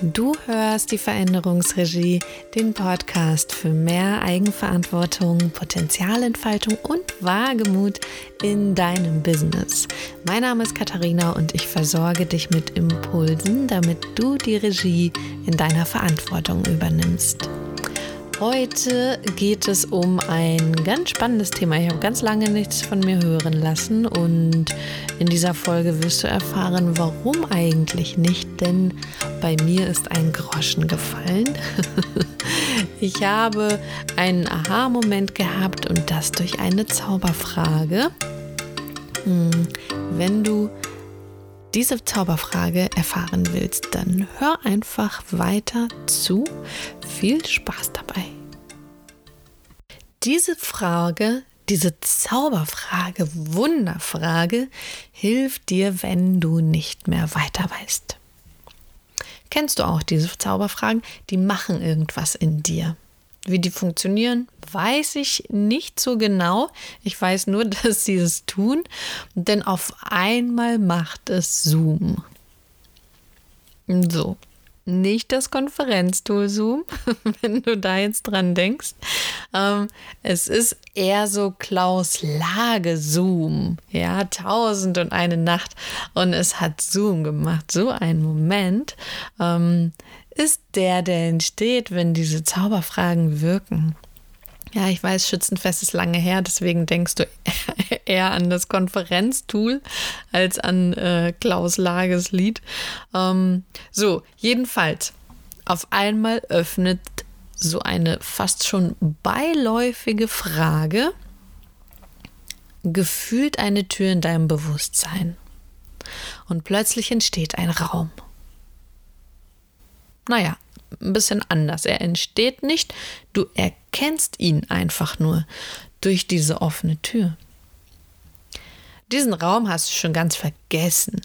Du hörst die Veränderungsregie, den Podcast für mehr Eigenverantwortung, Potenzialentfaltung und Wagemut in deinem Business. Mein Name ist Katharina und ich versorge dich mit Impulsen, damit du die Regie in deiner Verantwortung übernimmst. Heute geht es um ein ganz spannendes Thema. Ich habe ganz lange nichts von mir hören lassen und in dieser Folge wirst du erfahren, warum eigentlich nicht, denn bei mir ist ein Groschen gefallen. ich habe einen Aha-Moment gehabt und das durch eine Zauberfrage. Hm, wenn du diese Zauberfrage erfahren willst, dann hör einfach weiter zu. Viel Spaß dabei. Diese Frage, diese Zauberfrage, Wunderfrage hilft dir, wenn du nicht mehr weiter weißt. Kennst du auch diese Zauberfragen? Die machen irgendwas in dir. Wie die funktionieren, weiß ich nicht so genau. Ich weiß nur, dass sie es tun, denn auf einmal macht es Zoom. So, nicht das Konferenztool Zoom, wenn du da jetzt dran denkst. Ähm, es ist eher so Klaus Lage Zoom, ja, tausend und eine Nacht und es hat Zoom gemacht. So ein Moment. Ähm, ist der, der entsteht, wenn diese Zauberfragen wirken. Ja, ich weiß, Schützenfest ist lange her, deswegen denkst du eher an das Konferenztool als an äh, Klaus Lages Lied. Ähm, so, jedenfalls, auf einmal öffnet so eine fast schon beiläufige Frage gefühlt eine Tür in deinem Bewusstsein. Und plötzlich entsteht ein Raum naja, ein bisschen anders. Er entsteht nicht, du erkennst ihn einfach nur durch diese offene Tür. Diesen Raum hast du schon ganz vergessen.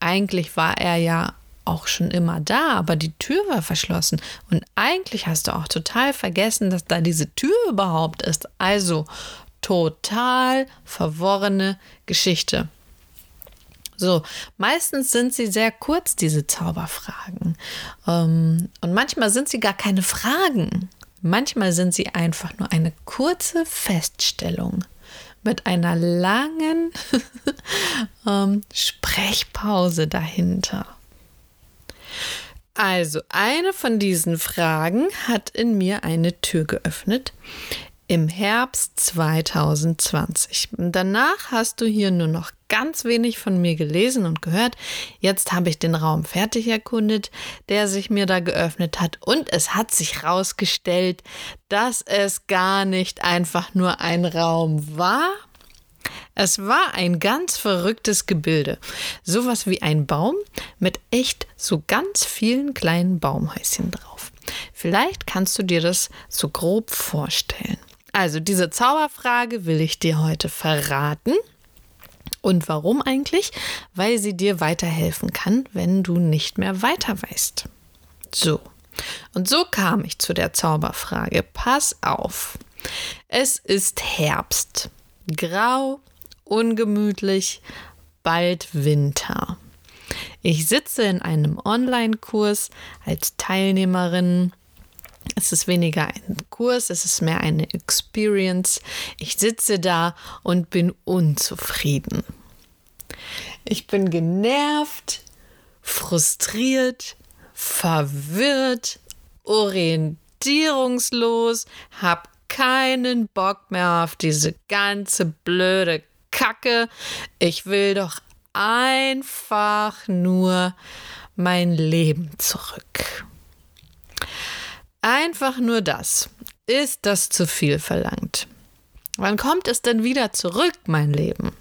Eigentlich war er ja auch schon immer da, aber die Tür war verschlossen. Und eigentlich hast du auch total vergessen, dass da diese Tür überhaupt ist. Also total verworrene Geschichte. So, meistens sind sie sehr kurz, diese Zauberfragen. Ähm, und manchmal sind sie gar keine Fragen. Manchmal sind sie einfach nur eine kurze Feststellung mit einer langen ähm, Sprechpause dahinter. Also, eine von diesen Fragen hat in mir eine Tür geöffnet, im Herbst 2020. Danach hast du hier nur noch ganz wenig von mir gelesen und gehört. Jetzt habe ich den Raum fertig erkundet, der sich mir da geöffnet hat. Und es hat sich herausgestellt, dass es gar nicht einfach nur ein Raum war. Es war ein ganz verrücktes Gebilde. Sowas wie ein Baum mit echt so ganz vielen kleinen Baumhäuschen drauf. Vielleicht kannst du dir das so grob vorstellen. Also diese Zauberfrage will ich dir heute verraten. Und warum eigentlich? Weil sie dir weiterhelfen kann, wenn du nicht mehr weiter weißt. So. Und so kam ich zu der Zauberfrage. Pass auf. Es ist Herbst. Grau, ungemütlich, bald Winter. Ich sitze in einem Online-Kurs als Teilnehmerin es ist weniger ein Kurs, es ist mehr eine Experience. Ich sitze da und bin unzufrieden. Ich bin genervt, frustriert, verwirrt, orientierungslos, habe keinen Bock mehr auf diese ganze blöde Kacke. Ich will doch einfach nur mein Leben zurück. Einfach nur das. Ist das zu viel verlangt? Wann kommt es denn wieder zurück, mein Leben?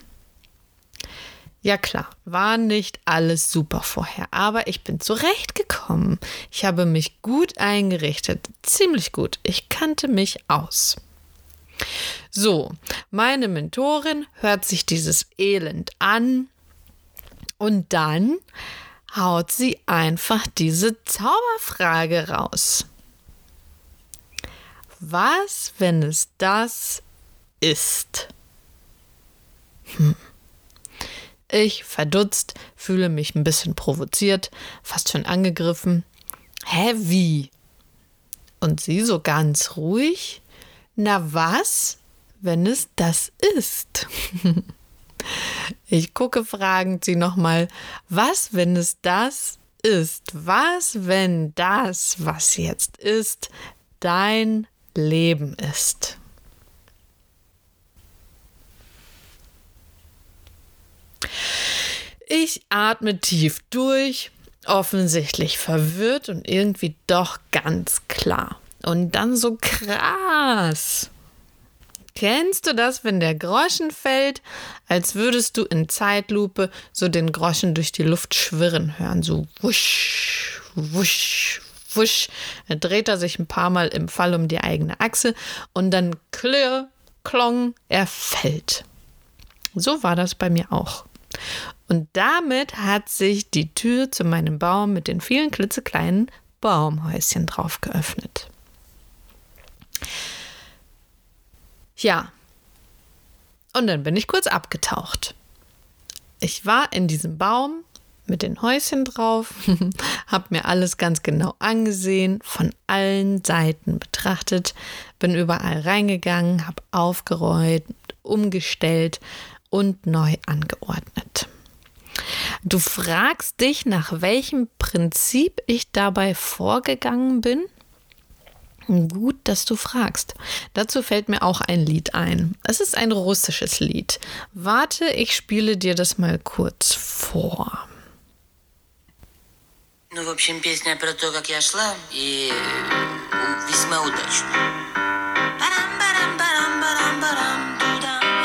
Ja klar, war nicht alles super vorher, aber ich bin zurechtgekommen. Ich habe mich gut eingerichtet, ziemlich gut. Ich kannte mich aus. So, meine Mentorin hört sich dieses Elend an und dann haut sie einfach diese Zauberfrage raus. Was, wenn es das ist? Hm. Ich, verdutzt, fühle mich ein bisschen provoziert, fast schon angegriffen. Hä, wie? Und sie so ganz ruhig, na was, wenn es das ist? Ich gucke fragend sie nochmal, was, wenn es das ist? Was, wenn das, was jetzt ist, dein Leben ist? Ich atme tief durch, offensichtlich verwirrt und irgendwie doch ganz klar. Und dann so krass. Kennst du das, wenn der Groschen fällt, als würdest du in Zeitlupe so den Groschen durch die Luft schwirren hören, so wusch, wusch, wusch. Dreht er sich ein paar Mal im Fall um die eigene Achse und dann klirr, klong, er fällt. So war das bei mir auch. Und damit hat sich die Tür zu meinem Baum mit den vielen klitzekleinen Baumhäuschen drauf geöffnet. Ja. Und dann bin ich kurz abgetaucht. Ich war in diesem Baum mit den Häuschen drauf, habe mir alles ganz genau angesehen, von allen Seiten betrachtet, bin überall reingegangen, habe aufgeräumt, umgestellt und neu angeordnet. Du fragst dich, nach welchem Prinzip ich dabei vorgegangen bin? Gut, dass du fragst. Dazu fällt mir auch ein Lied ein. Es ist ein russisches Lied. Warte, ich spiele dir das mal kurz vor. Ну, в общем, песня про то, как я шла, и весьма удачно.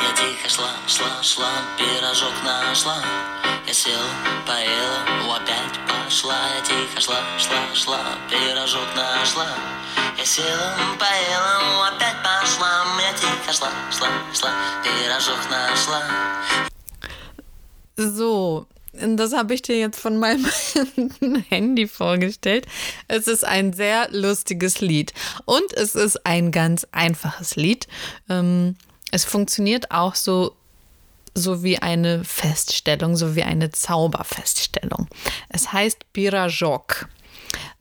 Я тихо шла, шла, шла, пирожок нашла. Я села, поела, опять пошла. Я тихо шла, шла, шла, пирожок нашла. Я села, поела, опять пошла, я тихо шла, шла, шла, пирожок нашла. So, das habe ich dir jetzt von meinem Handy vorgestellt. Es ist ein sehr lustiges Lied und es ist ein ganz einfaches Lied. Ähm, es funktioniert auch so so wie eine Feststellung, so wie eine Zauberfeststellung. Es heißt Pirajok.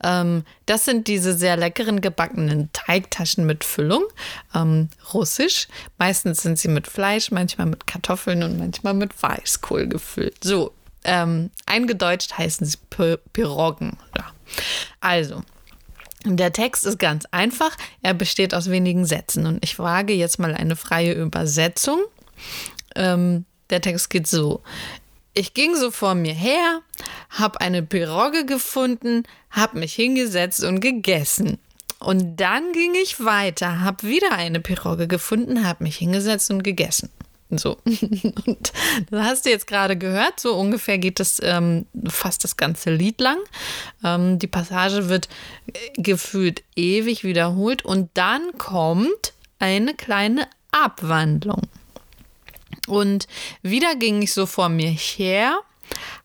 Ähm, das sind diese sehr leckeren gebackenen Teigtaschen mit Füllung, ähm, russisch. Meistens sind sie mit Fleisch, manchmal mit Kartoffeln und manchmal mit Weißkohl gefüllt. So, ähm, eingedeutscht heißen sie Piroggen. Ja. Also, der Text ist ganz einfach. Er besteht aus wenigen Sätzen und ich wage jetzt mal eine freie Übersetzung. Ähm, der Text geht so. Ich ging so vor mir her, habe eine Pirogge gefunden, habe mich hingesetzt und gegessen. Und dann ging ich weiter, habe wieder eine Pirogge gefunden, habe mich hingesetzt und gegessen. So. Und das hast du jetzt gerade gehört. So ungefähr geht es ähm, fast das ganze Lied lang. Ähm, die Passage wird äh, gefühlt ewig wiederholt und dann kommt eine kleine Abwandlung. Und wieder ging ich so vor mir her,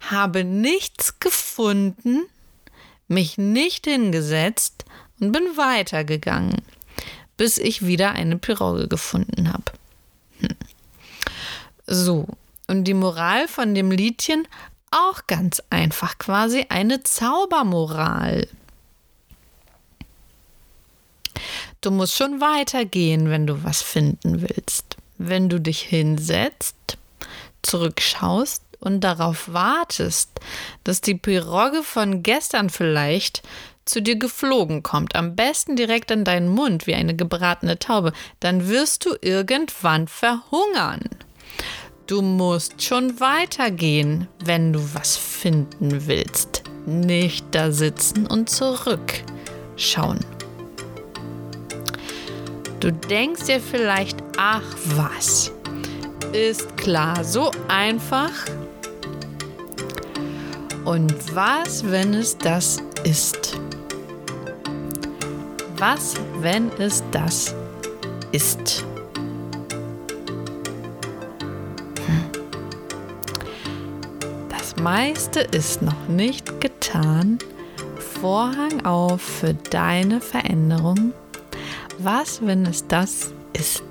habe nichts gefunden, mich nicht hingesetzt und bin weitergegangen, bis ich wieder eine Pirogge gefunden habe. So, und die Moral von dem Liedchen auch ganz einfach, quasi eine Zaubermoral. Du musst schon weitergehen, wenn du was finden willst wenn du dich hinsetzt, zurückschaust und darauf wartest, dass die Pirogge von gestern vielleicht zu dir geflogen kommt, am besten direkt in deinen Mund wie eine gebratene Taube, dann wirst du irgendwann verhungern. Du musst schon weitergehen, wenn du was finden willst. Nicht da sitzen und zurückschauen. Du denkst dir vielleicht, ach was, ist klar, so einfach. Und was, wenn es das ist? Was, wenn es das ist? Das meiste ist noch nicht getan. Vorhang auf für deine Veränderung was, wenn es das ist?